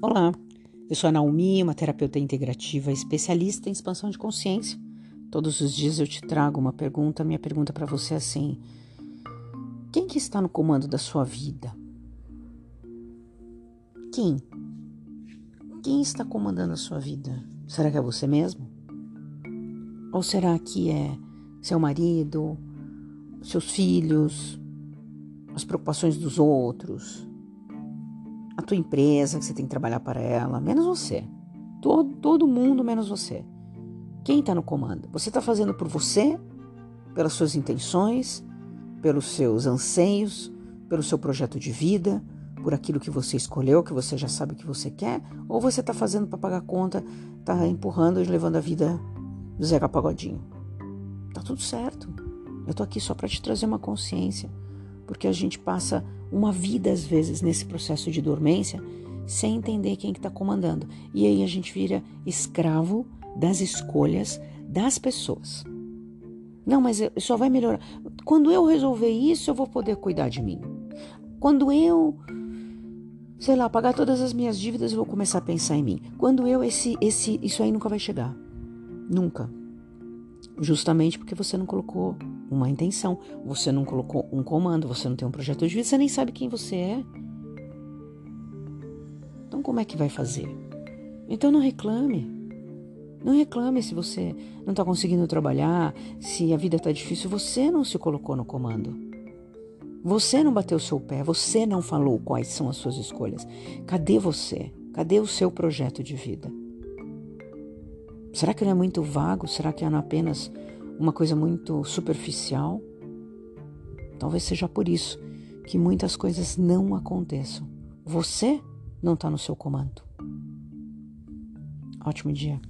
Olá, eu sou a Naomi, uma terapeuta integrativa especialista em expansão de consciência. Todos os dias eu te trago uma pergunta. Minha pergunta para você é assim: quem que está no comando da sua vida? Quem? Quem está comandando a sua vida? Será que é você mesmo? Ou será que é seu marido, seus filhos, as preocupações dos outros, tua empresa que você tem que trabalhar para ela, menos você. Todo, todo mundo menos você. Quem está no comando? Você está fazendo por você, pelas suas intenções, pelos seus anseios, pelo seu projeto de vida, por aquilo que você escolheu, que você já sabe que você quer, ou você está fazendo para pagar conta, está empurrando e levando a vida do Zeca Pagodinho? Tá tudo certo. Eu tô aqui só para te trazer uma consciência, porque a gente passa uma vida, às vezes, nesse processo de dormência, sem entender quem que está comandando. E aí a gente vira escravo das escolhas das pessoas. Não, mas só vai melhorar. Quando eu resolver isso, eu vou poder cuidar de mim. Quando eu, sei lá, pagar todas as minhas dívidas, eu vou começar a pensar em mim. Quando eu, esse, esse, isso aí nunca vai chegar. Nunca. Justamente porque você não colocou uma intenção, você não colocou um comando, você não tem um projeto de vida, você nem sabe quem você é. Então, como é que vai fazer? Então, não reclame. Não reclame se você não está conseguindo trabalhar, se a vida está difícil. Você não se colocou no comando. Você não bateu seu pé, você não falou quais são as suas escolhas. Cadê você? Cadê o seu projeto de vida? Será que não é muito vago? Será que é apenas uma coisa muito superficial? Talvez seja por isso que muitas coisas não aconteçam. Você não está no seu comando. Ótimo dia.